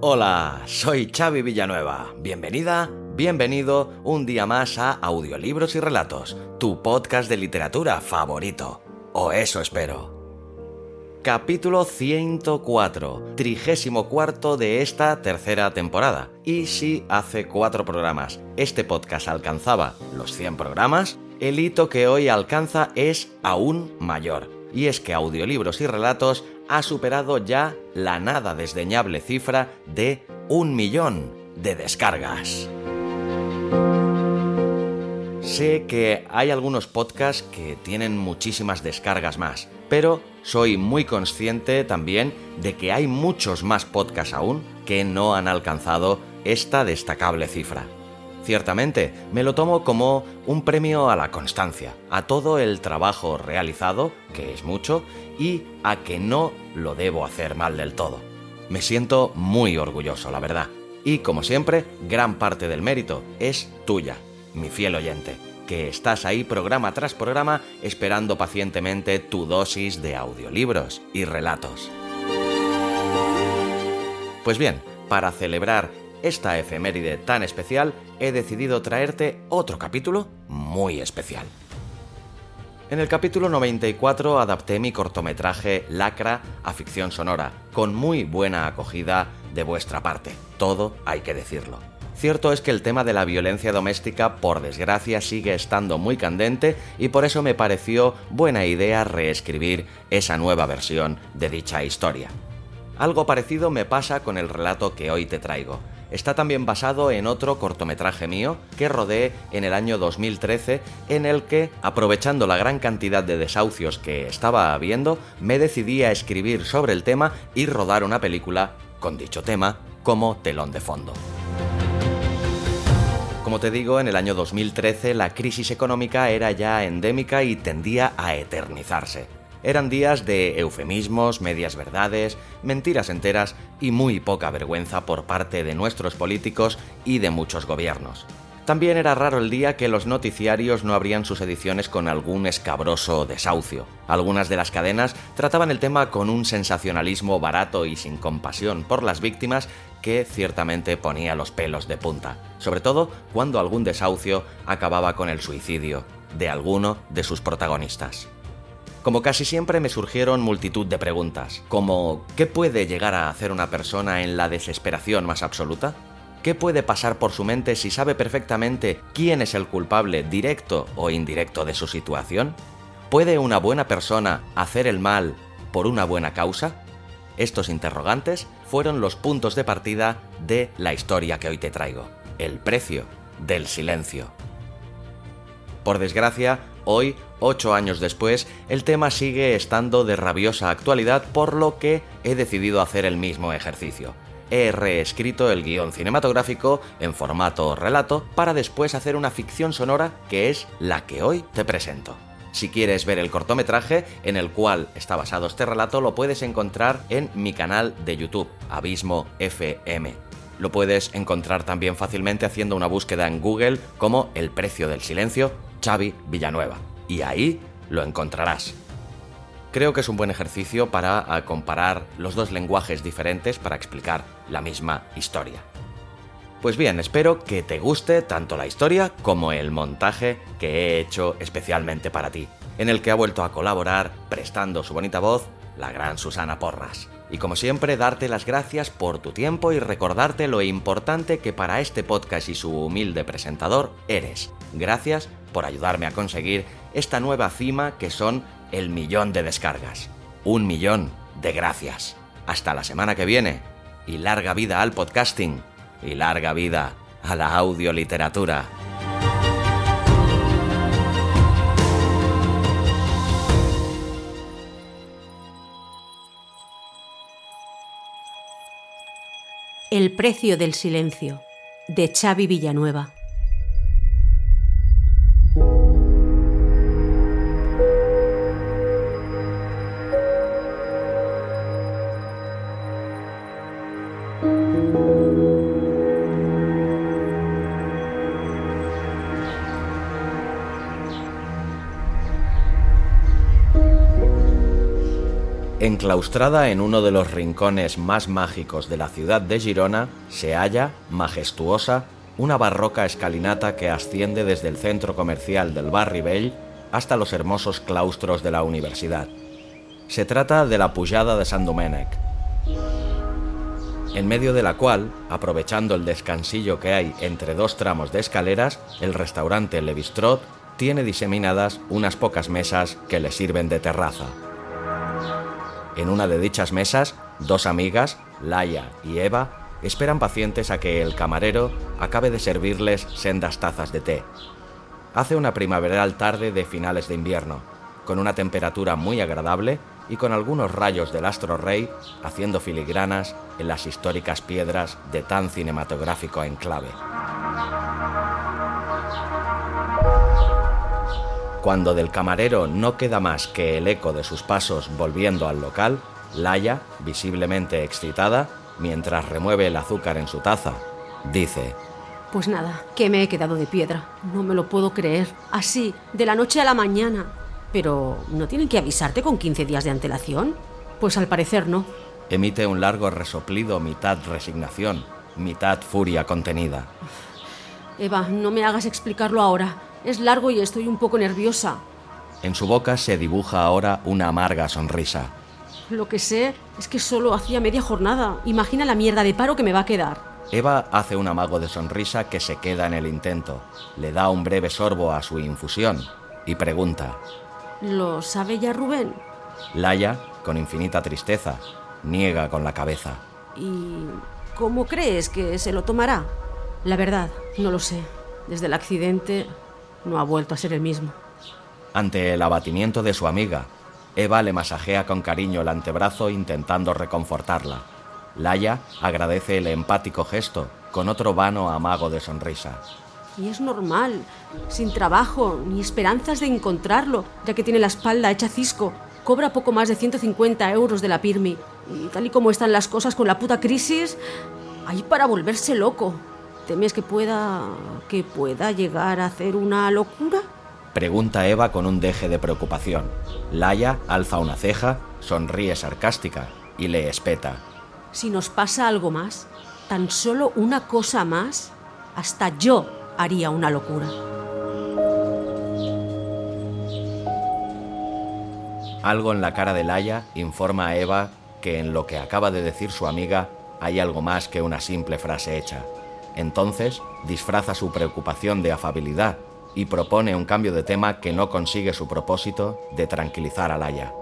Hola, soy Xavi Villanueva. Bienvenida, bienvenido un día más a Audiolibros y Relatos, tu podcast de literatura favorito. O eso espero. Capítulo 104, trigésimo cuarto de esta tercera temporada. Y si hace cuatro programas este podcast alcanzaba los 100 programas, el hito que hoy alcanza es aún mayor. Y es que Audiolibros y Relatos ha superado ya la nada desdeñable cifra de un millón de descargas. Sé que hay algunos podcasts que tienen muchísimas descargas más, pero soy muy consciente también de que hay muchos más podcasts aún que no han alcanzado esta destacable cifra. Ciertamente, me lo tomo como un premio a la constancia, a todo el trabajo realizado, que es mucho, y a que no lo debo hacer mal del todo. Me siento muy orgulloso, la verdad. Y como siempre, gran parte del mérito es tuya, mi fiel oyente, que estás ahí programa tras programa esperando pacientemente tu dosis de audiolibros y relatos. Pues bien, para celebrar esta efeméride tan especial, he decidido traerte otro capítulo muy especial. En el capítulo 94 adapté mi cortometraje Lacra a ficción sonora, con muy buena acogida de vuestra parte, todo hay que decirlo. Cierto es que el tema de la violencia doméstica, por desgracia, sigue estando muy candente y por eso me pareció buena idea reescribir esa nueva versión de dicha historia. Algo parecido me pasa con el relato que hoy te traigo. Está también basado en otro cortometraje mío que rodé en el año 2013 en el que, aprovechando la gran cantidad de desahucios que estaba habiendo, me decidí a escribir sobre el tema y rodar una película con dicho tema como telón de fondo. Como te digo, en el año 2013 la crisis económica era ya endémica y tendía a eternizarse. Eran días de eufemismos, medias verdades, mentiras enteras y muy poca vergüenza por parte de nuestros políticos y de muchos gobiernos. También era raro el día que los noticiarios no abrían sus ediciones con algún escabroso desahucio. Algunas de las cadenas trataban el tema con un sensacionalismo barato y sin compasión por las víctimas que ciertamente ponía los pelos de punta, sobre todo cuando algún desahucio acababa con el suicidio de alguno de sus protagonistas. Como casi siempre me surgieron multitud de preguntas, como ¿qué puede llegar a hacer una persona en la desesperación más absoluta? ¿Qué puede pasar por su mente si sabe perfectamente quién es el culpable directo o indirecto de su situación? ¿Puede una buena persona hacer el mal por una buena causa? Estos interrogantes fueron los puntos de partida de la historia que hoy te traigo, el precio del silencio. Por desgracia, hoy, ocho años después, el tema sigue estando de rabiosa actualidad, por lo que he decidido hacer el mismo ejercicio. He reescrito el guion cinematográfico en formato relato para después hacer una ficción sonora que es la que hoy te presento. Si quieres ver el cortometraje en el cual está basado este relato, lo puedes encontrar en mi canal de YouTube, Abismo FM. Lo puedes encontrar también fácilmente haciendo una búsqueda en Google como El precio del silencio Xavi Villanueva. Y ahí lo encontrarás. Creo que es un buen ejercicio para comparar los dos lenguajes diferentes para explicar la misma historia. Pues bien, espero que te guste tanto la historia como el montaje que he hecho especialmente para ti, en el que ha vuelto a colaborar, prestando su bonita voz, la gran Susana Porras. Y como siempre, darte las gracias por tu tiempo y recordarte lo importante que para este podcast y su humilde presentador eres. Gracias por ayudarme a conseguir esta nueva cima que son el millón de descargas. Un millón de gracias. Hasta la semana que viene. Y larga vida al podcasting. Y larga vida a la audioliteratura. El precio del silencio, de Xavi Villanueva. Enclaustrada en uno de los rincones más mágicos de la ciudad de Girona, se halla, majestuosa, una barroca escalinata que asciende desde el centro comercial del Barri Bell hasta los hermosos claustros de la universidad. Se trata de la Pujada de San Domènec, en medio de la cual, aprovechando el descansillo que hay entre dos tramos de escaleras, el restaurante Le Bistrot tiene diseminadas unas pocas mesas que le sirven de terraza. En una de dichas mesas, dos amigas, Laia y Eva, esperan pacientes a que el camarero acabe de servirles sendas tazas de té. Hace una primaveral tarde de finales de invierno, con una temperatura muy agradable y con algunos rayos del astro rey haciendo filigranas en las históricas piedras de tan cinematográfico enclave. Cuando del camarero no queda más que el eco de sus pasos volviendo al local, Laia, visiblemente excitada, mientras remueve el azúcar en su taza, dice, Pues nada, que me he quedado de piedra. No me lo puedo creer. Así, de la noche a la mañana. Pero, ¿no tienen que avisarte con 15 días de antelación? Pues al parecer no. Emite un largo resoplido mitad resignación, mitad furia contenida. Eva, no me hagas explicarlo ahora. Es largo y estoy un poco nerviosa. En su boca se dibuja ahora una amarga sonrisa. Lo que sé es que solo hacía media jornada. Imagina la mierda de paro que me va a quedar. Eva hace un amago de sonrisa que se queda en el intento. Le da un breve sorbo a su infusión y pregunta. ¿Lo sabe ya Rubén? Laia, con infinita tristeza, niega con la cabeza. ¿Y cómo crees que se lo tomará? La verdad, no lo sé. Desde el accidente no ha vuelto a ser el mismo. Ante el abatimiento de su amiga, Eva le masajea con cariño el antebrazo intentando reconfortarla. Laia agradece el empático gesto con otro vano amago de sonrisa. Y es normal, sin trabajo ni esperanzas de encontrarlo, ya que tiene la espalda hecha cisco. Cobra poco más de 150 euros de la Pirmi. Y tal y como están las cosas con la puta crisis, hay para volverse loco. ¿Temes que pueda. que pueda llegar a hacer una locura? Pregunta Eva con un deje de preocupación. Laia alza una ceja, sonríe sarcástica y le espeta. Si nos pasa algo más, tan solo una cosa más, hasta yo haría una locura. Algo en la cara de Laia informa a Eva que en lo que acaba de decir su amiga hay algo más que una simple frase hecha. Entonces disfraza su preocupación de afabilidad y propone un cambio de tema que no consigue su propósito de tranquilizar a Laia.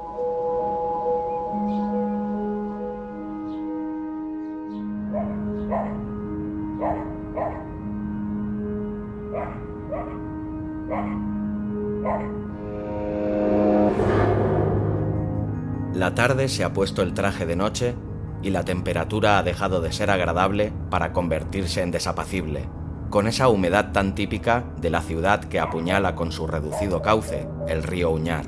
La tarde se ha puesto el traje de noche y la temperatura ha dejado de ser agradable para convertirse en desapacible, con esa humedad tan típica de la ciudad que apuñala con su reducido cauce el río Uñar.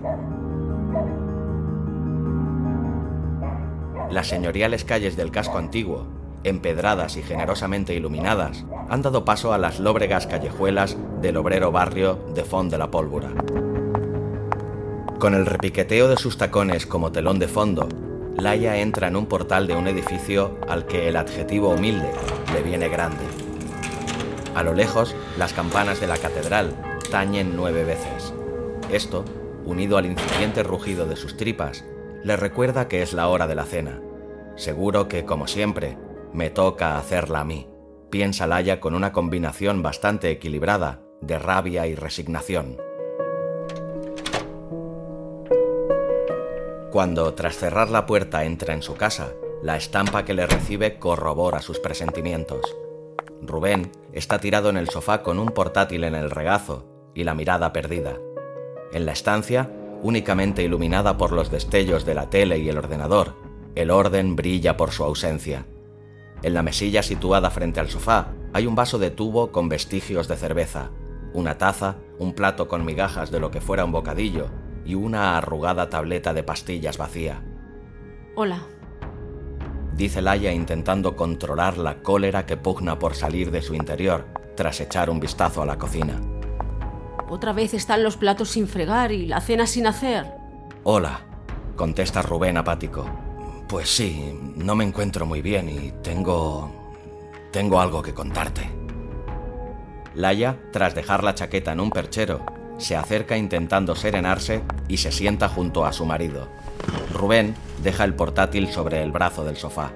Las señoriales calles del casco antiguo, empedradas y generosamente iluminadas, han dado paso a las lóbregas callejuelas del obrero barrio de Font de la Pólvora. Con el repiqueteo de sus tacones como telón de fondo Laia entra en un portal de un edificio al que el adjetivo humilde le viene grande. A lo lejos, las campanas de la catedral tañen nueve veces. Esto, unido al incipiente rugido de sus tripas, le recuerda que es la hora de la cena. Seguro que, como siempre, me toca hacerla a mí, piensa Laia con una combinación bastante equilibrada de rabia y resignación. Cuando, tras cerrar la puerta, entra en su casa, la estampa que le recibe corrobora sus presentimientos. Rubén está tirado en el sofá con un portátil en el regazo y la mirada perdida. En la estancia, únicamente iluminada por los destellos de la tele y el ordenador, el orden brilla por su ausencia. En la mesilla situada frente al sofá hay un vaso de tubo con vestigios de cerveza, una taza, un plato con migajas de lo que fuera un bocadillo y una arrugada tableta de pastillas vacía. Hola. Dice Laia intentando controlar la cólera que pugna por salir de su interior tras echar un vistazo a la cocina. Otra vez están los platos sin fregar y la cena sin hacer. Hola, contesta Rubén apático. Pues sí, no me encuentro muy bien y tengo... tengo algo que contarte. Laia, tras dejar la chaqueta en un perchero, se acerca intentando serenarse y se sienta junto a su marido. Rubén deja el portátil sobre el brazo del sofá.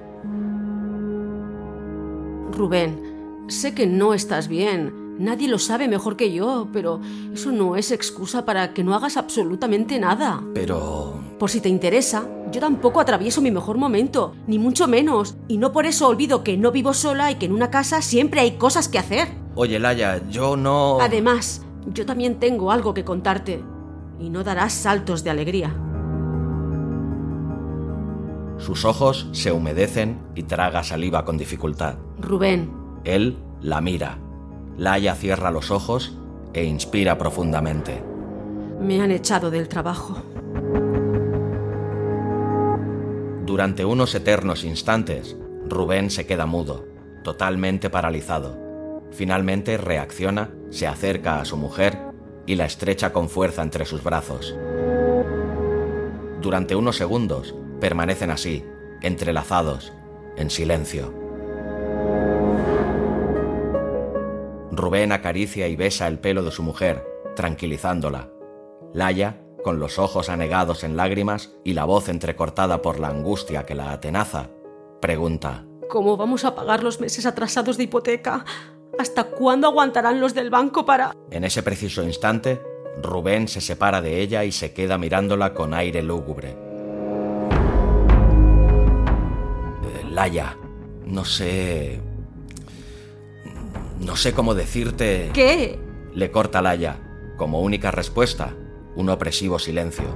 Rubén, sé que no estás bien. Nadie lo sabe mejor que yo, pero eso no es excusa para que no hagas absolutamente nada. Pero... Por si te interesa, yo tampoco atravieso mi mejor momento, ni mucho menos, y no por eso olvido que no vivo sola y que en una casa siempre hay cosas que hacer. Oye, Laya, yo no... Además, yo también tengo algo que contarte, y no darás saltos de alegría. Sus ojos se humedecen y traga saliva con dificultad. Rubén. Él la mira. Laia cierra los ojos e inspira profundamente. Me han echado del trabajo. Durante unos eternos instantes, Rubén se queda mudo, totalmente paralizado. Finalmente reacciona, se acerca a su mujer y la estrecha con fuerza entre sus brazos. Durante unos segundos permanecen así, entrelazados, en silencio. Rubén acaricia y besa el pelo de su mujer, tranquilizándola. Laya, con los ojos anegados en lágrimas y la voz entrecortada por la angustia que la atenaza, pregunta, ¿Cómo vamos a pagar los meses atrasados de hipoteca? ¿Hasta cuándo aguantarán los del banco para...? En ese preciso instante, Rubén se separa de ella y se queda mirándola con aire lúgubre. Eh, Laya, no sé... No sé cómo decirte... ¿Qué? Le corta Laya, como única respuesta, un opresivo silencio.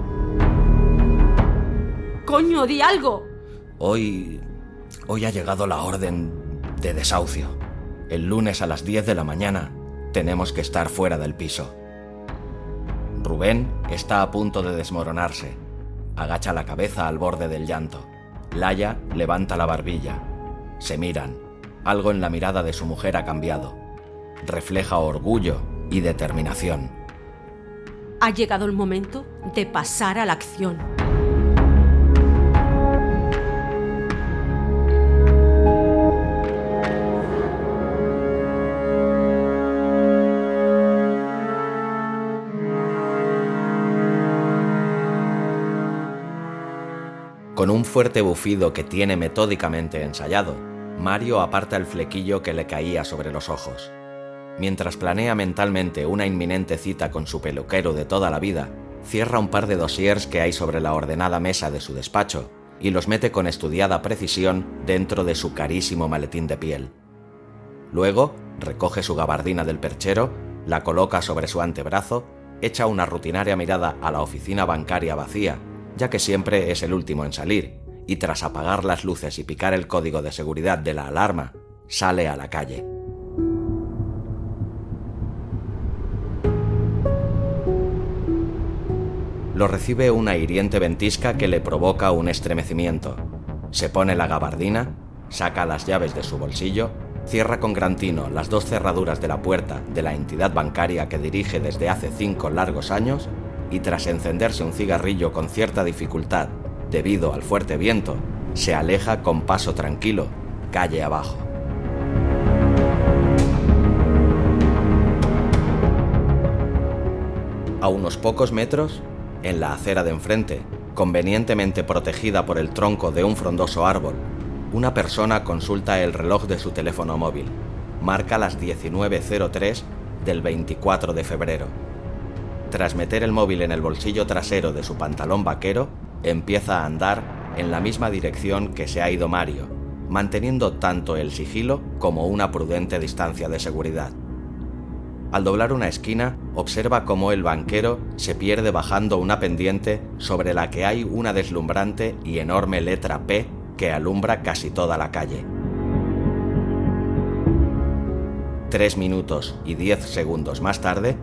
Coño, di algo. Hoy... Hoy ha llegado la orden de desahucio. El lunes a las 10 de la mañana tenemos que estar fuera del piso. Rubén está a punto de desmoronarse. Agacha la cabeza al borde del llanto. Laya levanta la barbilla. Se miran. Algo en la mirada de su mujer ha cambiado. Refleja orgullo y determinación. Ha llegado el momento de pasar a la acción. Con un fuerte bufido que tiene metódicamente ensayado, Mario aparta el flequillo que le caía sobre los ojos. Mientras planea mentalmente una inminente cita con su peluquero de toda la vida, cierra un par de dossiers que hay sobre la ordenada mesa de su despacho y los mete con estudiada precisión dentro de su carísimo maletín de piel. Luego, recoge su gabardina del perchero, la coloca sobre su antebrazo, echa una rutinaria mirada a la oficina bancaria vacía, ya que siempre es el último en salir, y tras apagar las luces y picar el código de seguridad de la alarma, sale a la calle. Lo recibe una hiriente ventisca que le provoca un estremecimiento. Se pone la gabardina, saca las llaves de su bolsillo, cierra con gran tino las dos cerraduras de la puerta de la entidad bancaria que dirige desde hace cinco largos años y tras encenderse un cigarrillo con cierta dificultad debido al fuerte viento, se aleja con paso tranquilo, calle abajo. A unos pocos metros, en la acera de enfrente, convenientemente protegida por el tronco de un frondoso árbol una persona consulta el reloj de su teléfono móvil. Marca las 19.03 del 24 de febrero. Tras meter el móvil en el bolsillo trasero de su pantalón vaquero, empieza a andar en la misma dirección que se ha ido Mario, manteniendo tanto el sigilo como una prudente distancia de seguridad. Al doblar una esquina, observa cómo el banquero se pierde bajando una pendiente sobre la que hay una deslumbrante y enorme letra P que alumbra casi toda la calle. Tres minutos y diez segundos más tarde,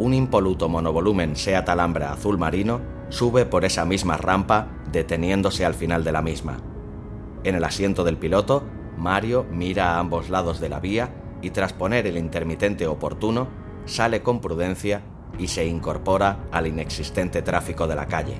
un impoluto monovolumen Seat Alhambra azul marino sube por esa misma rampa deteniéndose al final de la misma. En el asiento del piloto, Mario mira a ambos lados de la vía y tras poner el intermitente oportuno, sale con prudencia y se incorpora al inexistente tráfico de la calle.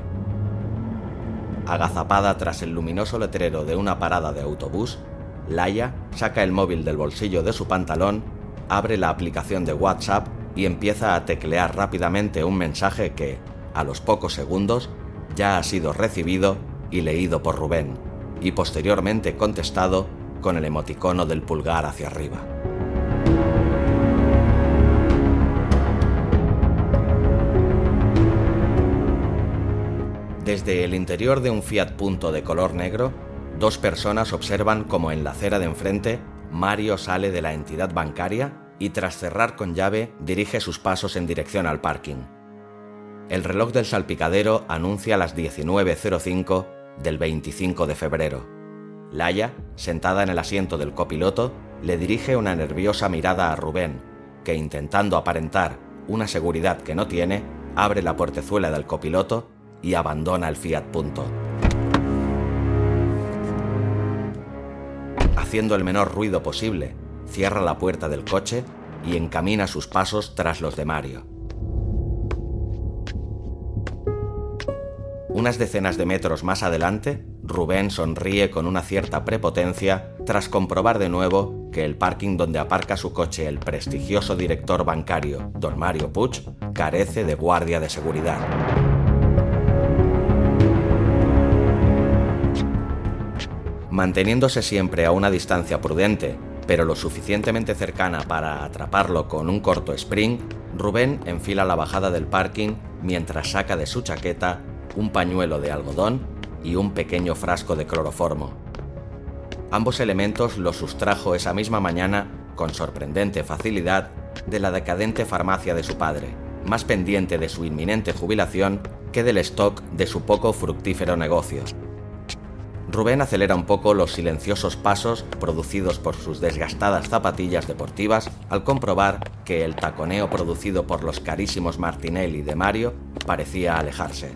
Agazapada tras el luminoso letrero de una parada de autobús, Laia saca el móvil del bolsillo de su pantalón, abre la aplicación de WhatsApp y empieza a teclear rápidamente un mensaje que, a los pocos segundos, ya ha sido recibido y leído por Rubén, y posteriormente contestado con el emoticono del pulgar hacia arriba. Desde el interior de un Fiat Punto de color negro, dos personas observan como en la acera de enfrente Mario sale de la entidad bancaria y tras cerrar con llave dirige sus pasos en dirección al parking. El reloj del salpicadero anuncia las 19.05 del 25 de febrero. Laia, sentada en el asiento del copiloto, le dirige una nerviosa mirada a Rubén, que intentando aparentar una seguridad que no tiene, abre la portezuela del copiloto y abandona el Fiat Punto. Haciendo el menor ruido posible, cierra la puerta del coche y encamina sus pasos tras los de Mario. Unas decenas de metros más adelante, Rubén sonríe con una cierta prepotencia tras comprobar de nuevo que el parking donde aparca su coche el prestigioso director bancario, don Mario Puig, carece de guardia de seguridad. Manteniéndose siempre a una distancia prudente, pero lo suficientemente cercana para atraparlo con un corto sprint, Rubén enfila la bajada del parking mientras saca de su chaqueta un pañuelo de algodón y un pequeño frasco de cloroformo. Ambos elementos los sustrajo esa misma mañana, con sorprendente facilidad, de la decadente farmacia de su padre, más pendiente de su inminente jubilación que del stock de su poco fructífero negocio. Rubén acelera un poco los silenciosos pasos producidos por sus desgastadas zapatillas deportivas al comprobar que el taconeo producido por los carísimos Martinelli de Mario parecía alejarse.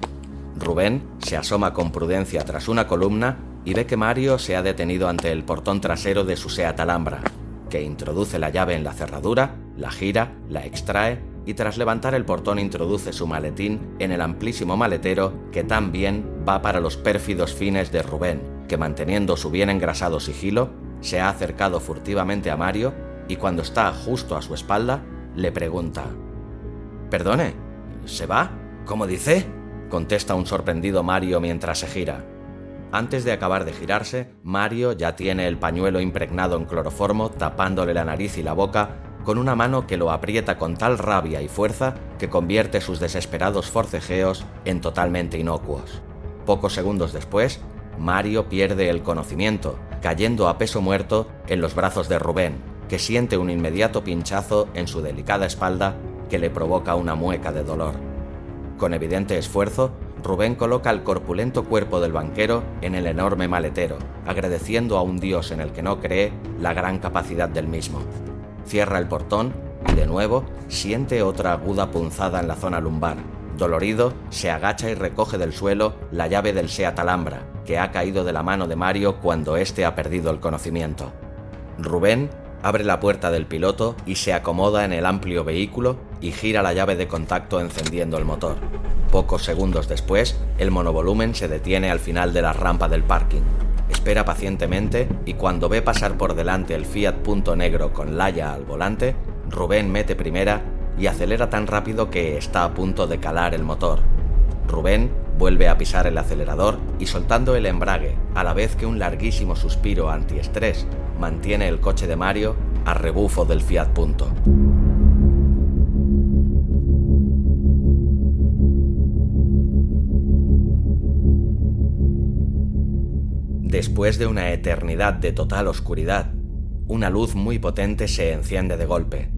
Rubén se asoma con prudencia tras una columna y ve que Mario se ha detenido ante el portón trasero de su Seat Alhambra, que introduce la llave en la cerradura, la gira, la extrae y tras levantar el portón introduce su maletín en el amplísimo maletero que también va para los pérfidos fines de Rubén, que manteniendo su bien engrasado sigilo, se ha acercado furtivamente a Mario y cuando está justo a su espalda, le pregunta Perdone, ¿se va? ¿Cómo dice? contesta un sorprendido Mario mientras se gira. Antes de acabar de girarse, Mario ya tiene el pañuelo impregnado en cloroformo tapándole la nariz y la boca con una mano que lo aprieta con tal rabia y fuerza que convierte sus desesperados forcejeos en totalmente inocuos. Pocos segundos después, Mario pierde el conocimiento, cayendo a peso muerto en los brazos de Rubén, que siente un inmediato pinchazo en su delicada espalda que le provoca una mueca de dolor. Con evidente esfuerzo, Rubén coloca el corpulento cuerpo del banquero en el enorme maletero, agradeciendo a un dios en el que no cree la gran capacidad del mismo. Cierra el portón y de nuevo siente otra aguda punzada en la zona lumbar. Dolorido, se agacha y recoge del suelo la llave del Seat Alhambra, que ha caído de la mano de Mario cuando éste ha perdido el conocimiento. Rubén abre la puerta del piloto y se acomoda en el amplio vehículo y gira la llave de contacto encendiendo el motor. Pocos segundos después, el monovolumen se detiene al final de la rampa del parking espera pacientemente y cuando ve pasar por delante el Fiat Punto Negro con Laia al volante, Rubén mete primera y acelera tan rápido que está a punto de calar el motor. Rubén Vuelve a pisar el acelerador y soltando el embrague, a la vez que un larguísimo suspiro antiestrés mantiene el coche de Mario a rebufo del Fiat Punto. Después de una eternidad de total oscuridad, una luz muy potente se enciende de golpe.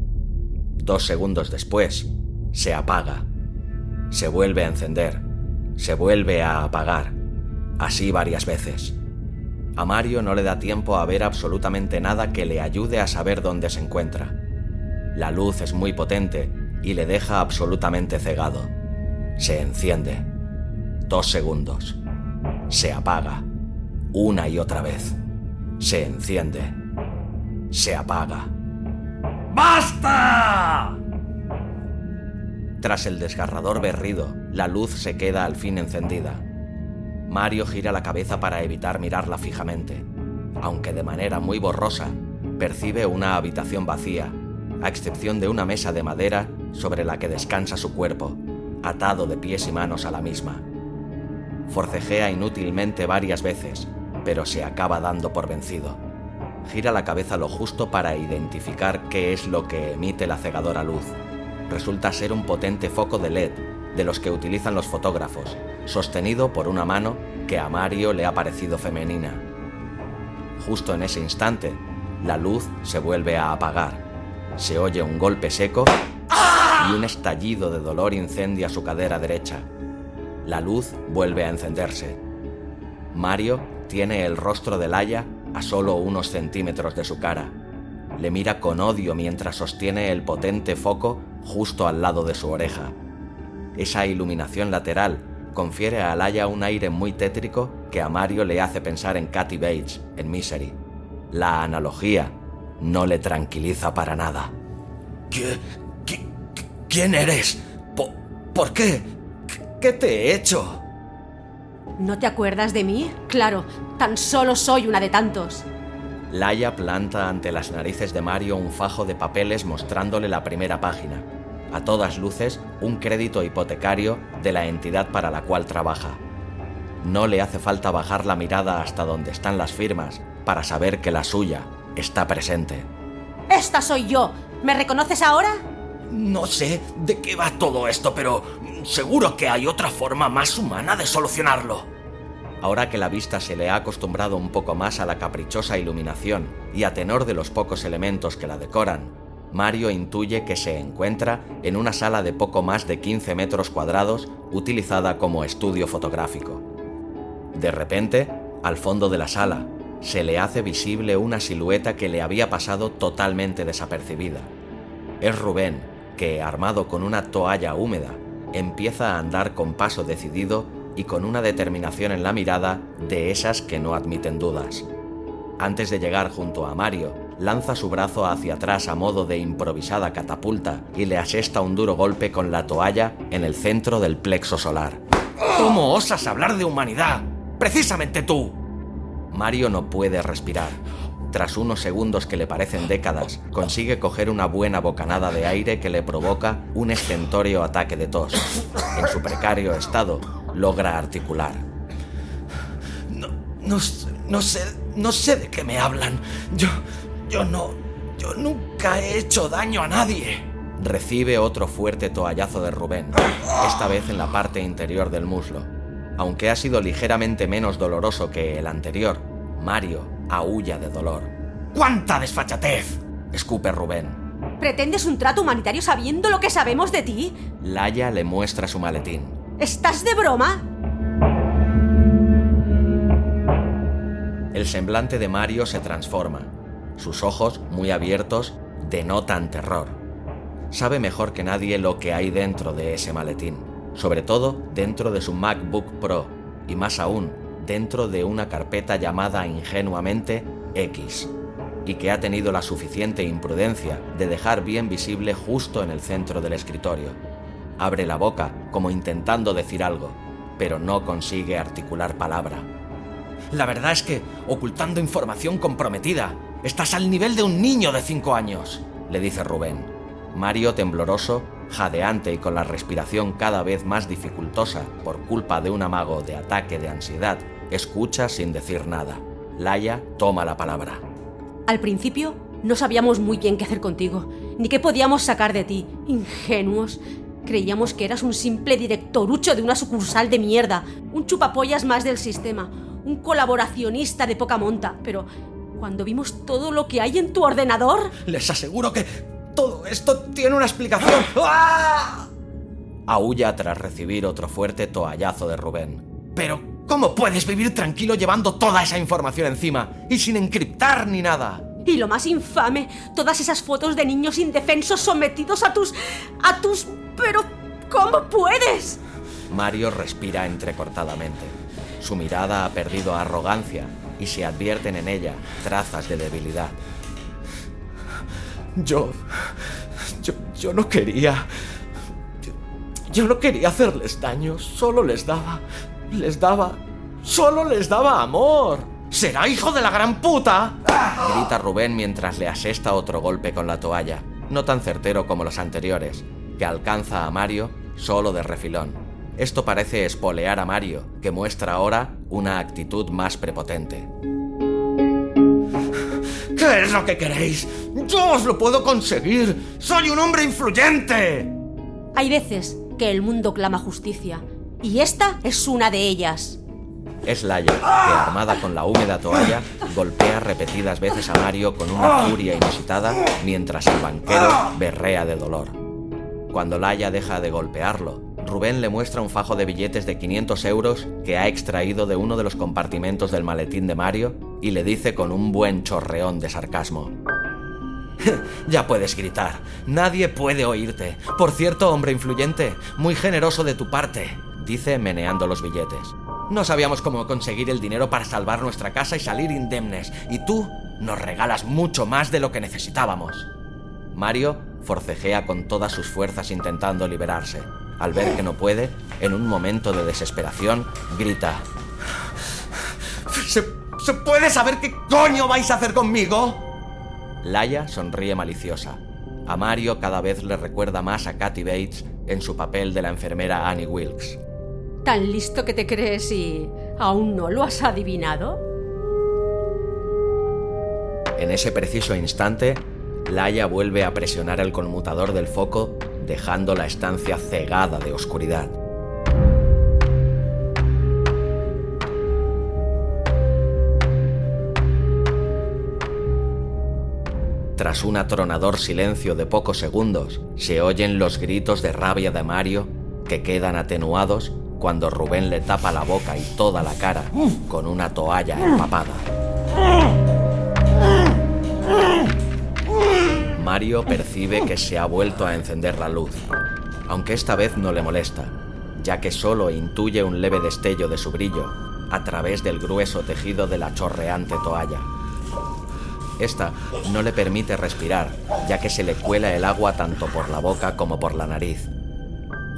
Dos segundos después, se apaga. Se vuelve a encender. Se vuelve a apagar. Así varias veces. A Mario no le da tiempo a ver absolutamente nada que le ayude a saber dónde se encuentra. La luz es muy potente y le deja absolutamente cegado. Se enciende. Dos segundos. Se apaga una y otra vez. Se enciende. Se apaga. ¡Basta! Tras el desgarrador berrido, la luz se queda al fin encendida. Mario gira la cabeza para evitar mirarla fijamente, aunque de manera muy borrosa, percibe una habitación vacía, a excepción de una mesa de madera sobre la que descansa su cuerpo, atado de pies y manos a la misma. Forcejea inútilmente varias veces, pero se acaba dando por vencido. Gira la cabeza lo justo para identificar qué es lo que emite la cegadora luz. Resulta ser un potente foco de LED, de los que utilizan los fotógrafos, sostenido por una mano que a Mario le ha parecido femenina. Justo en ese instante, la luz se vuelve a apagar. Se oye un golpe seco y un estallido de dolor incendia su cadera derecha. La luz vuelve a encenderse. Mario tiene el rostro de Laia a solo unos centímetros de su cara. Le mira con odio mientras sostiene el potente foco justo al lado de su oreja. Esa iluminación lateral confiere a Laia un aire muy tétrico que a Mario le hace pensar en Kathy Bates, en Misery. La analogía no le tranquiliza para nada. ¿Qué, quién eres? ¿Por, qué? ¿Qué te he hecho? ¿No te acuerdas de mí? Claro, tan solo soy una de tantos. Laia planta ante las narices de Mario un fajo de papeles mostrándole la primera página. A todas luces, un crédito hipotecario de la entidad para la cual trabaja. No le hace falta bajar la mirada hasta donde están las firmas para saber que la suya está presente. ¡Esta soy yo! ¿Me reconoces ahora? No sé de qué va todo esto, pero seguro que hay otra forma más humana de solucionarlo. Ahora que la vista se le ha acostumbrado un poco más a la caprichosa iluminación y a tenor de los pocos elementos que la decoran, Mario intuye que se encuentra en una sala de poco más de 15 metros cuadrados utilizada como estudio fotográfico. De repente, al fondo de la sala, se le hace visible una silueta que le había pasado totalmente desapercibida. Es Rubén, que, armado con una toalla húmeda, empieza a andar con paso decidido y con una determinación en la mirada de esas que no admiten dudas. Antes de llegar junto a Mario, lanza su brazo hacia atrás a modo de improvisada catapulta y le asesta un duro golpe con la toalla en el centro del plexo solar. ¿Cómo osas hablar de humanidad? Precisamente tú. Mario no puede respirar tras unos segundos que le parecen décadas, consigue coger una buena bocanada de aire que le provoca un estentorio ataque de tos. En su precario estado, logra articular. No, no, no sé, no sé de qué me hablan. Yo, yo no, yo nunca he hecho daño a nadie. Recibe otro fuerte toallazo de Rubén, esta vez en la parte interior del muslo. Aunque ha sido ligeramente menos doloroso que el anterior, Mario aúlla de dolor. ¡Cuánta desfachatez! escupe Rubén. ¿Pretendes un trato humanitario sabiendo lo que sabemos de ti? Laia le muestra su maletín. ¿Estás de broma? El semblante de Mario se transforma. Sus ojos, muy abiertos, denotan terror. Sabe mejor que nadie lo que hay dentro de ese maletín, sobre todo dentro de su MacBook Pro, y más aún dentro de una carpeta llamada ingenuamente X, y que ha tenido la suficiente imprudencia de dejar bien visible justo en el centro del escritorio. Abre la boca como intentando decir algo, pero no consigue articular palabra. La verdad es que, ocultando información comprometida, estás al nivel de un niño de cinco años, le dice Rubén. Mario, tembloroso, jadeante y con la respiración cada vez más dificultosa por culpa de un amago de ataque de ansiedad, escucha sin decir nada. Laia toma la palabra. Al principio no sabíamos muy bien qué hacer contigo, ni qué podíamos sacar de ti. Ingenuos. Creíamos que eras un simple directorucho de una sucursal de mierda, un chupapollas más del sistema, un colaboracionista de poca monta, pero cuando vimos todo lo que hay en tu ordenador... Les aseguro que todo esto tiene una explicación. ¡Ah! Aúlla tras recibir otro fuerte toallazo de Rubén. Pero, ¿cómo puedes vivir tranquilo llevando toda esa información encima y sin encriptar ni nada? Y lo más infame, todas esas fotos de niños indefensos sometidos a tus... a tus... Pero, ¿cómo puedes? Mario respira entrecortadamente. Su mirada ha perdido arrogancia y se advierten en ella trazas de debilidad. Yo... Yo, yo no quería... Yo, yo no quería hacerles daño, solo les daba... Les daba... Solo les daba amor. ¿Será hijo de la gran puta? Grita Rubén mientras le asesta otro golpe con la toalla, no tan certero como los anteriores, que alcanza a Mario solo de refilón. Esto parece espolear a Mario, que muestra ahora una actitud más prepotente. ¿Qué es lo que queréis? Yo os lo puedo conseguir. Soy un hombre influyente. Hay veces que el mundo clama justicia, y esta es una de ellas. Es Laia, que armada con la húmeda toalla, golpea repetidas veces a Mario con una furia inusitada mientras el banquero berrea de dolor. Cuando Laia deja de golpearlo, Rubén le muestra un fajo de billetes de 500 euros que ha extraído de uno de los compartimentos del maletín de Mario y le dice con un buen chorreón de sarcasmo. ya puedes gritar. Nadie puede oírte. Por cierto, hombre influyente, muy generoso de tu parte, dice meneando los billetes. No sabíamos cómo conseguir el dinero para salvar nuestra casa y salir indemnes, y tú nos regalas mucho más de lo que necesitábamos. Mario forcejea con todas sus fuerzas intentando liberarse. Al ver que no puede, en un momento de desesperación, grita. ¿Se, ¿se puede saber qué coño vais a hacer conmigo? Laia sonríe maliciosa. A Mario cada vez le recuerda más a Kathy Bates en su papel de la enfermera Annie Wilkes. ¿Tan listo que te crees y aún no lo has adivinado? En ese preciso instante, Laia vuelve a presionar el conmutador del foco, dejando la estancia cegada de oscuridad. Tras un atronador silencio de pocos segundos, se oyen los gritos de rabia de Mario, que quedan atenuados cuando Rubén le tapa la boca y toda la cara con una toalla empapada. Mario percibe que se ha vuelto a encender la luz, aunque esta vez no le molesta, ya que solo intuye un leve destello de su brillo a través del grueso tejido de la chorreante toalla. Esta no le permite respirar, ya que se le cuela el agua tanto por la boca como por la nariz.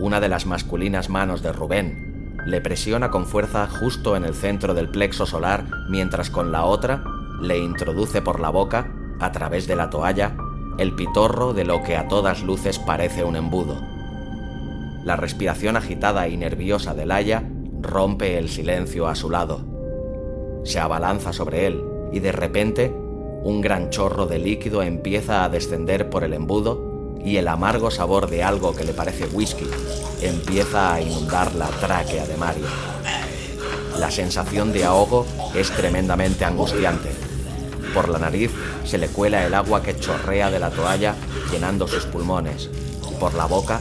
Una de las masculinas manos de Rubén le presiona con fuerza justo en el centro del plexo solar, mientras con la otra le introduce por la boca, a través de la toalla, el pitorro de lo que a todas luces parece un embudo. La respiración agitada y nerviosa de Laia rompe el silencio a su lado. Se abalanza sobre él y de repente un gran chorro de líquido empieza a descender por el embudo y el amargo sabor de algo que le parece whisky empieza a inundar la tráquea de Mario. La sensación de ahogo es tremendamente angustiante. Por la nariz se le cuela el agua que chorrea de la toalla llenando sus pulmones. Por la boca,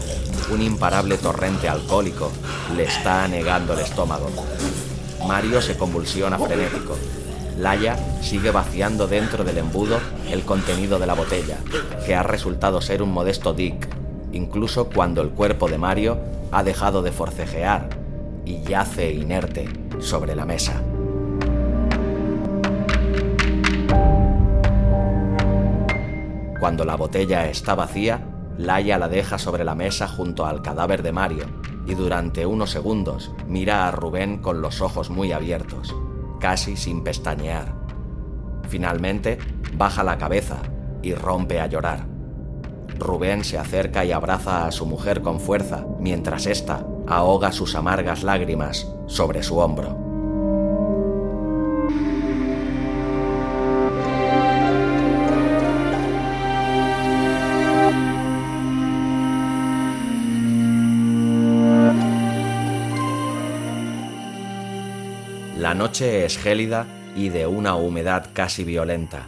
un imparable torrente alcohólico le está anegando el estómago. Mario se convulsiona frenético. Laia sigue vaciando dentro del embudo el contenido de la botella, que ha resultado ser un modesto dick, incluso cuando el cuerpo de Mario ha dejado de forcejear y yace inerte sobre la mesa. Cuando la botella está vacía, Laia la deja sobre la mesa junto al cadáver de Mario y durante unos segundos mira a Rubén con los ojos muy abiertos, casi sin pestañear. Finalmente, baja la cabeza y rompe a llorar. Rubén se acerca y abraza a su mujer con fuerza, mientras ésta ahoga sus amargas lágrimas sobre su hombro. Noche es gélida y de una humedad casi violenta.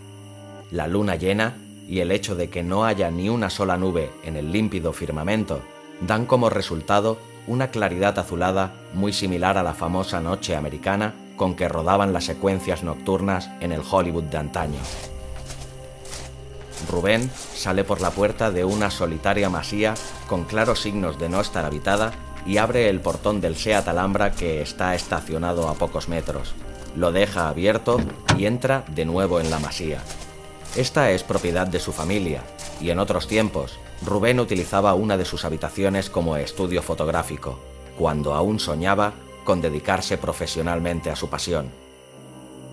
La luna llena y el hecho de que no haya ni una sola nube en el límpido firmamento dan como resultado una claridad azulada muy similar a la famosa noche americana con que rodaban las secuencias nocturnas en el Hollywood de antaño. Rubén sale por la puerta de una solitaria masía con claros signos de no estar habitada y abre el portón del Seat Alhambra que está estacionado a pocos metros. Lo deja abierto y entra de nuevo en la masía. Esta es propiedad de su familia, y en otros tiempos, Rubén utilizaba una de sus habitaciones como estudio fotográfico, cuando aún soñaba con dedicarse profesionalmente a su pasión.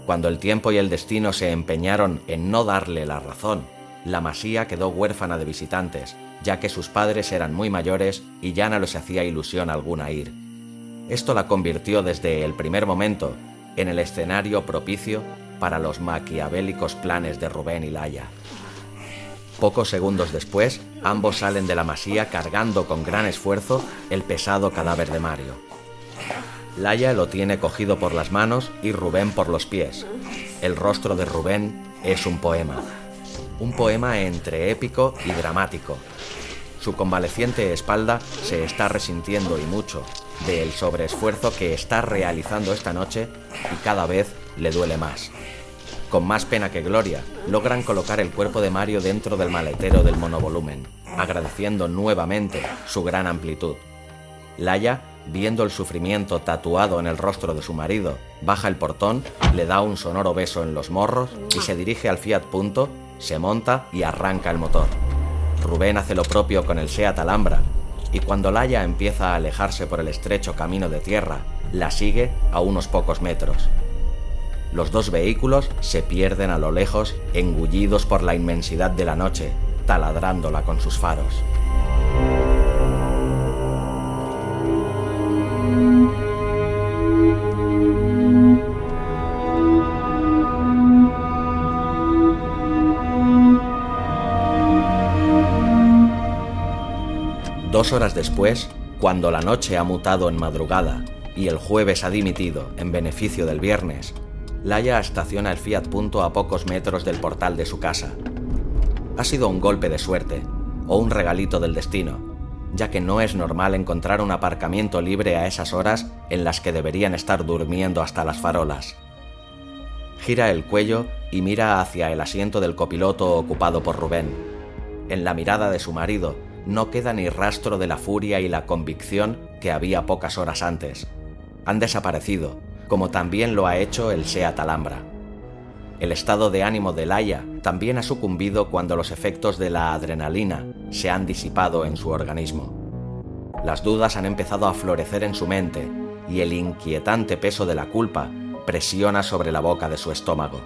Cuando el tiempo y el destino se empeñaron en no darle la razón, la masía quedó huérfana de visitantes, ya que sus padres eran muy mayores y ya no les hacía ilusión alguna ir. Esto la convirtió desde el primer momento en el escenario propicio para los maquiavélicos planes de Rubén y Laia. Pocos segundos después, ambos salen de la masía cargando con gran esfuerzo el pesado cadáver de Mario. Laia lo tiene cogido por las manos y Rubén por los pies. El rostro de Rubén es un poema. Un poema entre épico y dramático. Su convaleciente espalda se está resintiendo y mucho del sobreesfuerzo que está realizando esta noche y cada vez le duele más. Con más pena que gloria, logran colocar el cuerpo de Mario dentro del maletero del monovolumen, agradeciendo nuevamente su gran amplitud. Laia, viendo el sufrimiento tatuado en el rostro de su marido, baja el portón, le da un sonoro beso en los morros y se dirige al Fiat Punto, se monta y arranca el motor. Rubén hace lo propio con el Seat Alhambra, y cuando Laia empieza a alejarse por el estrecho camino de tierra, la sigue a unos pocos metros. Los dos vehículos se pierden a lo lejos, engullidos por la inmensidad de la noche, taladrándola con sus faros. Dos horas después, cuando la noche ha mutado en madrugada y el jueves ha dimitido en beneficio del viernes, Laia estaciona el Fiat Punto a pocos metros del portal de su casa. Ha sido un golpe de suerte, o un regalito del destino, ya que no es normal encontrar un aparcamiento libre a esas horas en las que deberían estar durmiendo hasta las farolas. Gira el cuello y mira hacia el asiento del copiloto ocupado por Rubén. En la mirada de su marido no queda ni rastro de la furia y la convicción que había pocas horas antes. Han desaparecido, como también lo ha hecho el Seat Alhambra. El estado de ánimo de Laia también ha sucumbido cuando los efectos de la adrenalina se han disipado en su organismo. Las dudas han empezado a florecer en su mente y el inquietante peso de la culpa presiona sobre la boca de su estómago.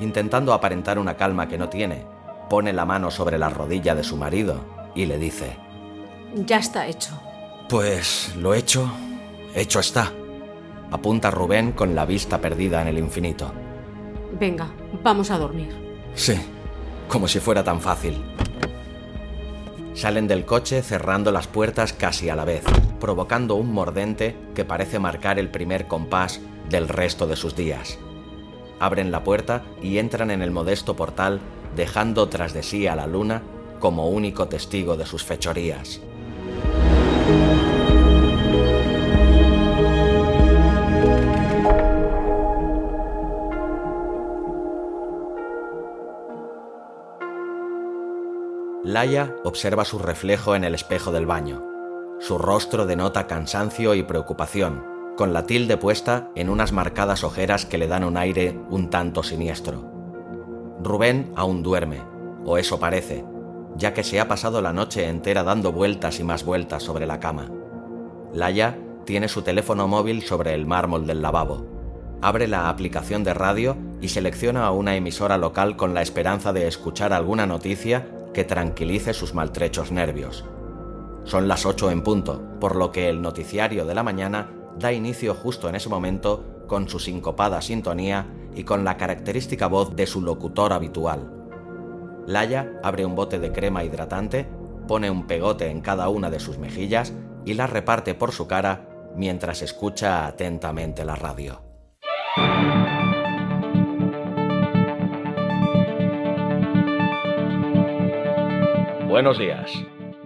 Intentando aparentar una calma que no tiene, pone la mano sobre la rodilla de su marido y le dice, Ya está hecho. Pues lo hecho, hecho está apunta Rubén con la vista perdida en el infinito. Venga, vamos a dormir. Sí, como si fuera tan fácil. Salen del coche cerrando las puertas casi a la vez, provocando un mordente que parece marcar el primer compás del resto de sus días. Abren la puerta y entran en el modesto portal, dejando tras de sí a la luna como único testigo de sus fechorías. Laia observa su reflejo en el espejo del baño. Su rostro denota cansancio y preocupación, con la tilde puesta en unas marcadas ojeras que le dan un aire un tanto siniestro. Rubén aún duerme, o eso parece, ya que se ha pasado la noche entera dando vueltas y más vueltas sobre la cama. Laia tiene su teléfono móvil sobre el mármol del lavabo. Abre la aplicación de radio y selecciona a una emisora local con la esperanza de escuchar alguna noticia que tranquilice sus maltrechos nervios. Son las 8 en punto, por lo que el noticiario de la mañana da inicio justo en ese momento con su sincopada sintonía y con la característica voz de su locutor habitual. Laya abre un bote de crema hidratante, pone un pegote en cada una de sus mejillas y la reparte por su cara mientras escucha atentamente la radio. Buenos días.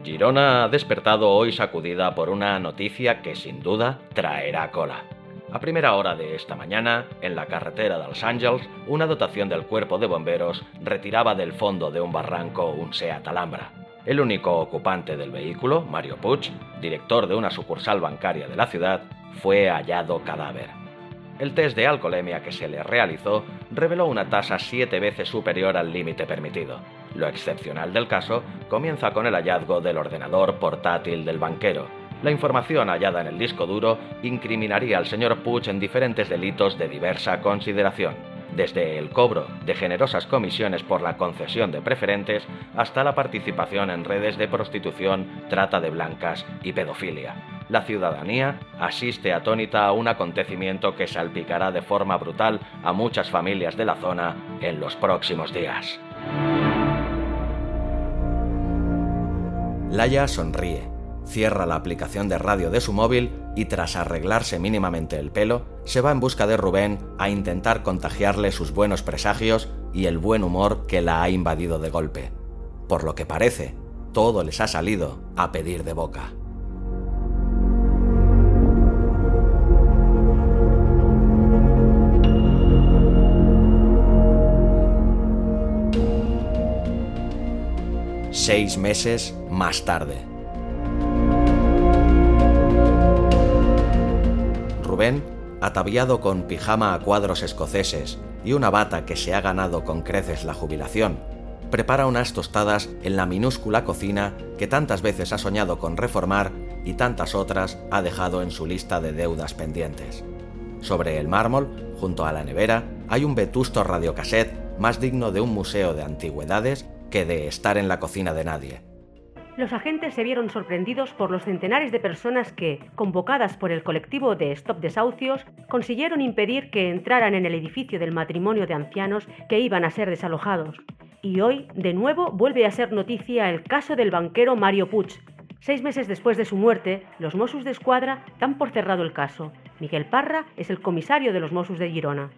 Girona ha despertado hoy sacudida por una noticia que sin duda traerá cola. A primera hora de esta mañana, en la carretera de Los Ángeles, una dotación del cuerpo de bomberos retiraba del fondo de un barranco un Seat Alhambra. El único ocupante del vehículo, Mario Puig, director de una sucursal bancaria de la ciudad, fue hallado cadáver. El test de alcoholemia que se le realizó reveló una tasa siete veces superior al límite permitido. Lo excepcional del caso comienza con el hallazgo del ordenador portátil del banquero. La información hallada en el disco duro incriminaría al señor Puig en diferentes delitos de diversa consideración, desde el cobro de generosas comisiones por la concesión de preferentes hasta la participación en redes de prostitución, trata de blancas y pedofilia la ciudadanía asiste atónita a un acontecimiento que salpicará de forma brutal a muchas familias de la zona en los próximos días. Laya sonríe, cierra la aplicación de radio de su móvil y tras arreglarse mínimamente el pelo, se va en busca de Rubén a intentar contagiarle sus buenos presagios y el buen humor que la ha invadido de golpe. Por lo que parece, todo les ha salido a pedir de boca. seis meses más tarde. Rubén, ataviado con pijama a cuadros escoceses y una bata que se ha ganado con creces la jubilación, prepara unas tostadas en la minúscula cocina que tantas veces ha soñado con reformar y tantas otras ha dejado en su lista de deudas pendientes. Sobre el mármol, junto a la nevera, hay un vetusto radiocassette más digno de un museo de antigüedades que de estar en la cocina de nadie. Los agentes se vieron sorprendidos por los centenares de personas que, convocadas por el colectivo de Stop Desahucios, consiguieron impedir que entraran en el edificio del matrimonio de ancianos que iban a ser desalojados. Y hoy, de nuevo, vuelve a ser noticia el caso del banquero Mario Puig. Seis meses después de su muerte, los Mossos de Escuadra dan por cerrado el caso. Miguel Parra es el comisario de los Mossos de Girona.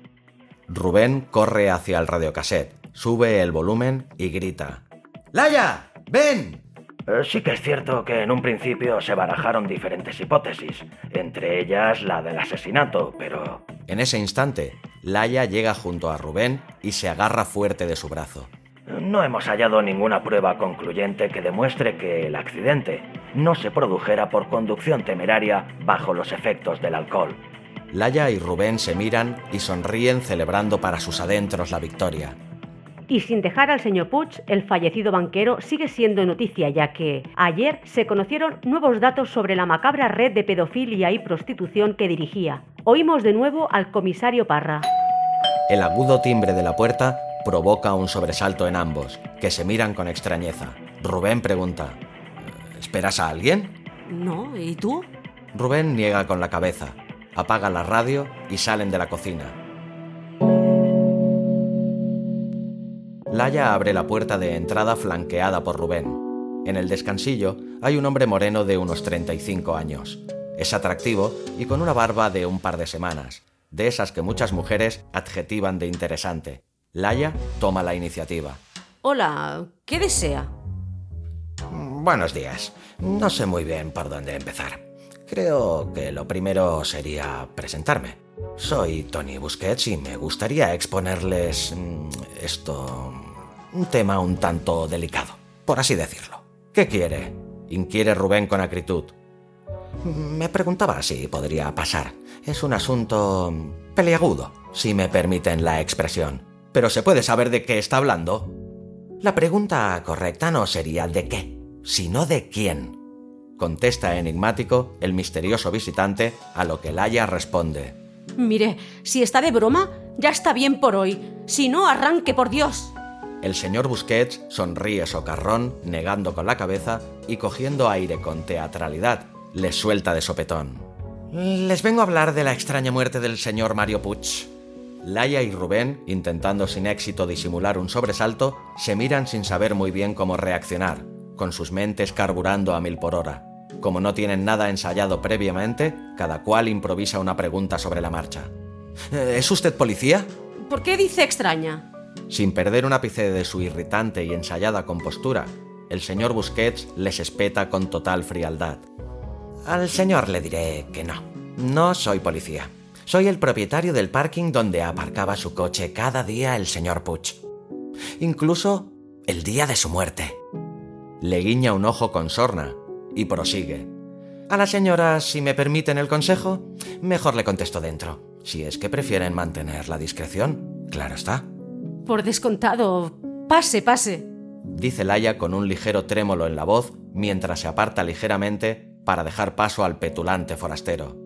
Rubén corre hacia el radiocassette sube el volumen y grita. ¡Laya! ¡Ven! Eh, sí que es cierto que en un principio se barajaron diferentes hipótesis, entre ellas la del asesinato, pero... En ese instante, Laya llega junto a Rubén y se agarra fuerte de su brazo. No hemos hallado ninguna prueba concluyente que demuestre que el accidente no se produjera por conducción temeraria bajo los efectos del alcohol. Laya y Rubén se miran y sonríen celebrando para sus adentros la victoria. Y sin dejar al señor Puig, el fallecido banquero sigue siendo noticia, ya que ayer se conocieron nuevos datos sobre la macabra red de pedofilia y prostitución que dirigía. Oímos de nuevo al comisario Parra. El agudo timbre de la puerta provoca un sobresalto en ambos, que se miran con extrañeza. Rubén pregunta, ¿esperas a alguien? No, ¿y tú? Rubén niega con la cabeza, apaga la radio y salen de la cocina. Laya abre la puerta de entrada flanqueada por Rubén. En el descansillo hay un hombre moreno de unos 35 años. Es atractivo y con una barba de un par de semanas, de esas que muchas mujeres adjetivan de interesante. Laya toma la iniciativa. Hola, ¿qué desea? Buenos días. No sé muy bien por dónde empezar. Creo que lo primero sería presentarme. Soy Tony Busquets y me gustaría exponerles mm, esto, un tema un tanto delicado, por así decirlo. ¿Qué quiere? inquiere Rubén con acritud. Me preguntaba si podría pasar. Es un asunto peliagudo, si me permiten la expresión. Pero se puede saber de qué está hablando. La pregunta correcta no sería de qué, sino de quién. Contesta enigmático el misterioso visitante, a lo que Laia responde. Mire, si está de broma, ya está bien por hoy. Si no, arranque, por Dios. El señor Busquets sonríe socarrón, negando con la cabeza y cogiendo aire con teatralidad, les suelta de sopetón. Les vengo a hablar de la extraña muerte del señor Mario Puig. Laia y Rubén, intentando sin éxito disimular un sobresalto, se miran sin saber muy bien cómo reaccionar, con sus mentes carburando a mil por hora. Como no tienen nada ensayado previamente, cada cual improvisa una pregunta sobre la marcha. ¿Es usted policía? ¿Por qué dice extraña? Sin perder un ápice de su irritante y ensayada compostura, el señor Busquets les espeta con total frialdad. Al señor le diré que no. No soy policía. Soy el propietario del parking donde aparcaba su coche cada día el señor Puch. Incluso el día de su muerte. Le guiña un ojo con sorna y prosigue. A la señora, si me permiten el consejo, mejor le contesto dentro, si es que prefieren mantener la discreción. Claro está. Por descontado. Pase, pase. Dice Laia con un ligero trémolo en la voz mientras se aparta ligeramente para dejar paso al petulante forastero.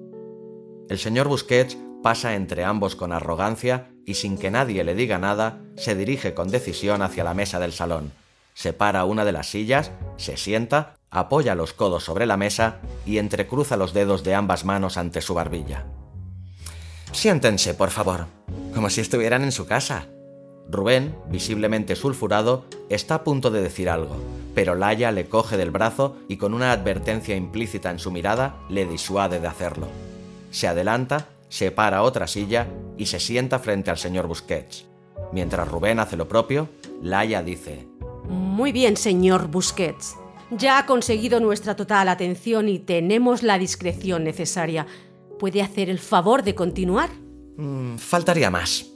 El señor Busquets pasa entre ambos con arrogancia y sin que nadie le diga nada, se dirige con decisión hacia la mesa del salón. Separa una de las sillas, se sienta, apoya los codos sobre la mesa y entrecruza los dedos de ambas manos ante su barbilla. Siéntense, por favor, como si estuvieran en su casa. Rubén, visiblemente sulfurado, está a punto de decir algo, pero Laia le coge del brazo y con una advertencia implícita en su mirada le disuade de hacerlo. Se adelanta, se para otra silla y se sienta frente al señor Busquets. Mientras Rubén hace lo propio, Laia dice: Muy bien, señor Busquets. Ya ha conseguido nuestra total atención y tenemos la discreción necesaria. ¿Puede hacer el favor de continuar? Mm, faltaría más.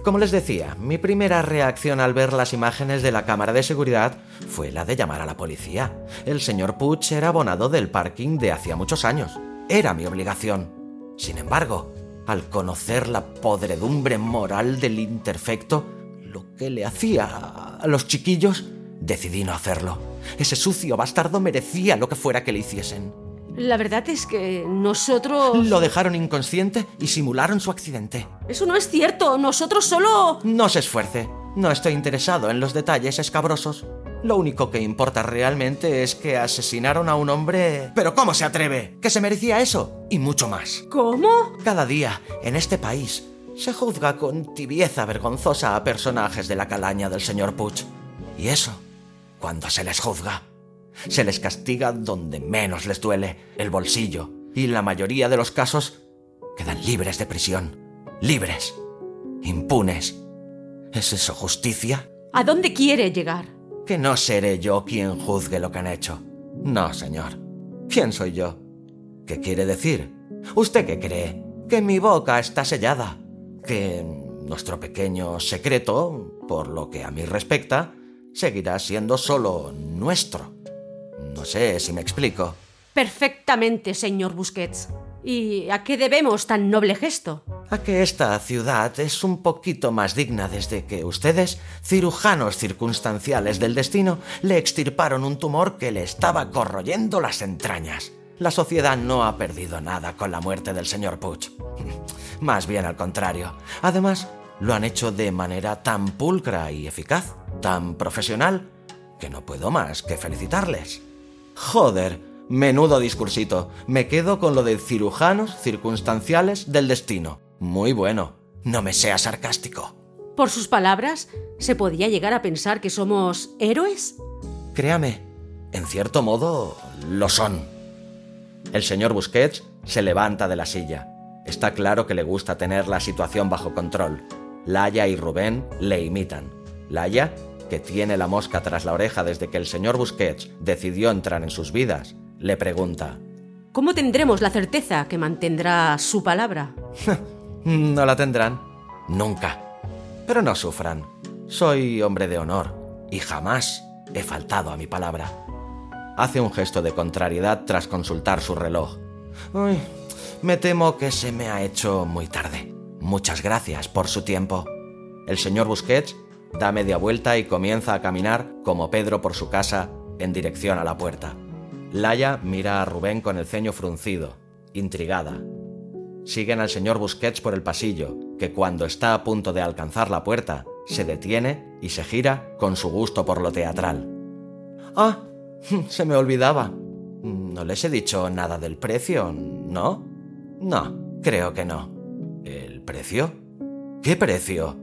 Como les decía, mi primera reacción al ver las imágenes de la cámara de seguridad fue la de llamar a la policía. El señor Puch era abonado del parking de hacía muchos años. Era mi obligación. Sin embargo, al conocer la podredumbre moral del imperfecto, lo que le hacía a los chiquillos, decidí no hacerlo. Ese sucio bastardo merecía lo que fuera que le hiciesen. La verdad es que nosotros... Lo dejaron inconsciente y simularon su accidente. Eso no es cierto. Nosotros solo... No se esfuerce. No estoy interesado en los detalles escabrosos. Lo único que importa realmente es que asesinaron a un hombre... ¿Pero cómo se atreve? ¿Que se merecía eso? Y mucho más. ¿Cómo? Cada día, en este país, se juzga con tibieza vergonzosa a personajes de la calaña del señor Puch. Y eso, cuando se les juzga se les castiga donde menos les duele, el bolsillo, y en la mayoría de los casos quedan libres de prisión, libres, impunes. ¿Es eso justicia? ¿A dónde quiere llegar? Que no seré yo quien juzgue lo que han hecho. No, señor. ¿Quién soy yo? ¿Qué quiere decir? ¿Usted qué cree? Que mi boca está sellada. Que nuestro pequeño secreto, por lo que a mí respecta, seguirá siendo solo nuestro. No sé si me explico. Perfectamente, señor Busquets. ¿Y a qué debemos tan noble gesto? A que esta ciudad es un poquito más digna desde que ustedes, cirujanos circunstanciales del destino, le extirparon un tumor que le estaba corroyendo las entrañas. La sociedad no ha perdido nada con la muerte del señor Puch. Más bien al contrario. Además, lo han hecho de manera tan pulcra y eficaz, tan profesional, que no puedo más que felicitarles. Joder, menudo discursito. Me quedo con lo de cirujanos circunstanciales del destino. Muy bueno. No me sea sarcástico. Por sus palabras, ¿se podía llegar a pensar que somos héroes? Créame, en cierto modo, lo son. El señor Busquets se levanta de la silla. Está claro que le gusta tener la situación bajo control. Laia y Rubén le imitan. Laia que tiene la mosca tras la oreja desde que el señor Busquets decidió entrar en sus vidas, le pregunta, ¿Cómo tendremos la certeza que mantendrá su palabra? no la tendrán. Nunca. Pero no sufran. Soy hombre de honor y jamás he faltado a mi palabra. Hace un gesto de contrariedad tras consultar su reloj. Uy, me temo que se me ha hecho muy tarde. Muchas gracias por su tiempo. El señor Busquets da media vuelta y comienza a caminar como Pedro por su casa en dirección a la puerta. Laia mira a Rubén con el ceño fruncido, intrigada. Siguen al señor Busquets por el pasillo, que cuando está a punto de alcanzar la puerta, se detiene y se gira con su gusto por lo teatral. Ah, se me olvidaba. No les he dicho nada del precio, ¿no? No, creo que no. ¿El precio? ¿Qué precio?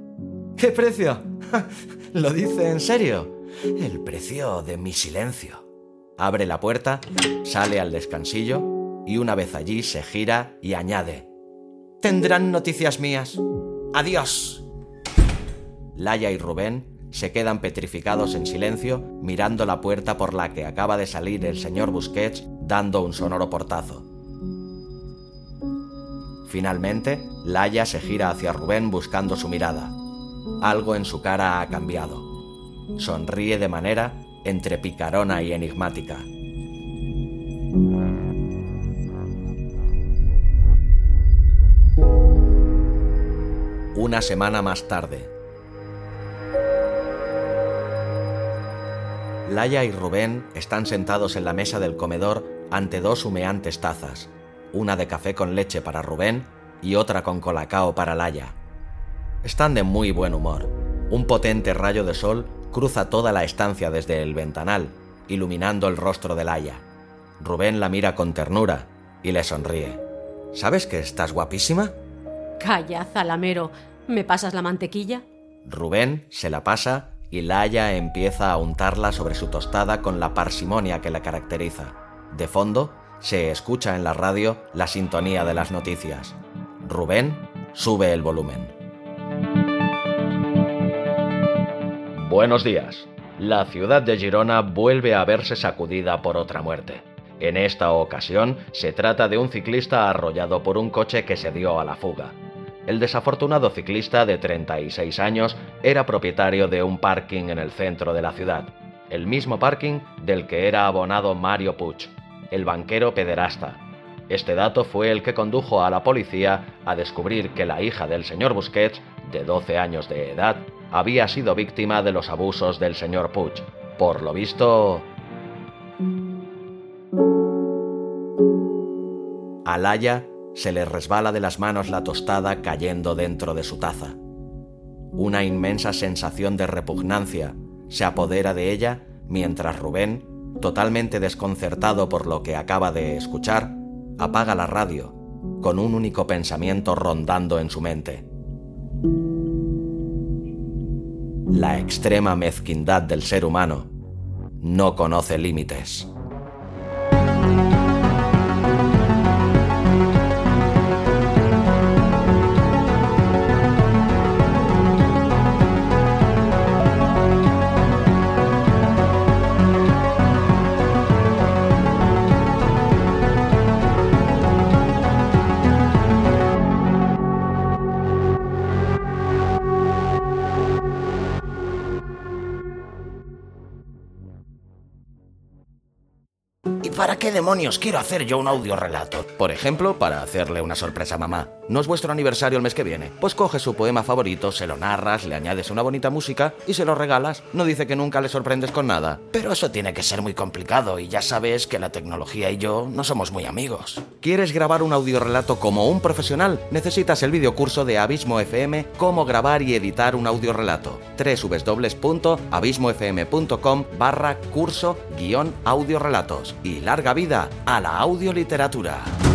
¿Qué precio? ¿Lo dice en serio? El precio de mi silencio. Abre la puerta, sale al descansillo y una vez allí se gira y añade. Tendrán noticias mías. Adiós. Laia y Rubén se quedan petrificados en silencio mirando la puerta por la que acaba de salir el señor Busquets dando un sonoro portazo. Finalmente, Laia se gira hacia Rubén buscando su mirada. Algo en su cara ha cambiado. Sonríe de manera entre picarona y enigmática. Una semana más tarde, Laia y Rubén están sentados en la mesa del comedor ante dos humeantes tazas, una de café con leche para Rubén y otra con colacao para Laia. Están de muy buen humor. Un potente rayo de sol cruza toda la estancia desde el ventanal, iluminando el rostro de Laia. Rubén la mira con ternura y le sonríe. ¿Sabes que estás guapísima? Calla, Zalamero. ¿Me pasas la mantequilla? Rubén se la pasa y Laia empieza a untarla sobre su tostada con la parsimonia que la caracteriza. De fondo, se escucha en la radio la sintonía de las noticias. Rubén sube el volumen. Buenos días. La ciudad de Girona vuelve a verse sacudida por otra muerte. En esta ocasión se trata de un ciclista arrollado por un coche que se dio a la fuga el desafortunado ciclista de 36 años era propietario de un parking en el centro de la ciudad, el mismo parking del que era abonado Mario Puig, el banquero pederasta. Este dato fue el que condujo a la policía a descubrir que la hija del señor Busquets, de 12 años de edad, había sido víctima de los abusos del señor Puig. Por lo visto... Alaya se le resbala de las manos la tostada cayendo dentro de su taza. Una inmensa sensación de repugnancia se apodera de ella mientras Rubén, totalmente desconcertado por lo que acaba de escuchar, apaga la radio, con un único pensamiento rondando en su mente. La extrema mezquindad del ser humano no conoce límites. ¿Para qué demonios quiero hacer yo un audio relato? Por ejemplo, para hacerle una sorpresa a mamá. ¿No es vuestro aniversario el mes que viene? Pues coges su poema favorito, se lo narras, le añades una bonita música y se lo regalas. No dice que nunca le sorprendes con nada. Pero eso tiene que ser muy complicado y ya sabes que la tecnología y yo no somos muy amigos. ¿Quieres grabar un audio relato como un profesional? Necesitas el videocurso de Abismo FM Cómo grabar y editar un audio relato. www.abismofm.com barra curso guion audio relatos. Y larga vida a la audioliteratura.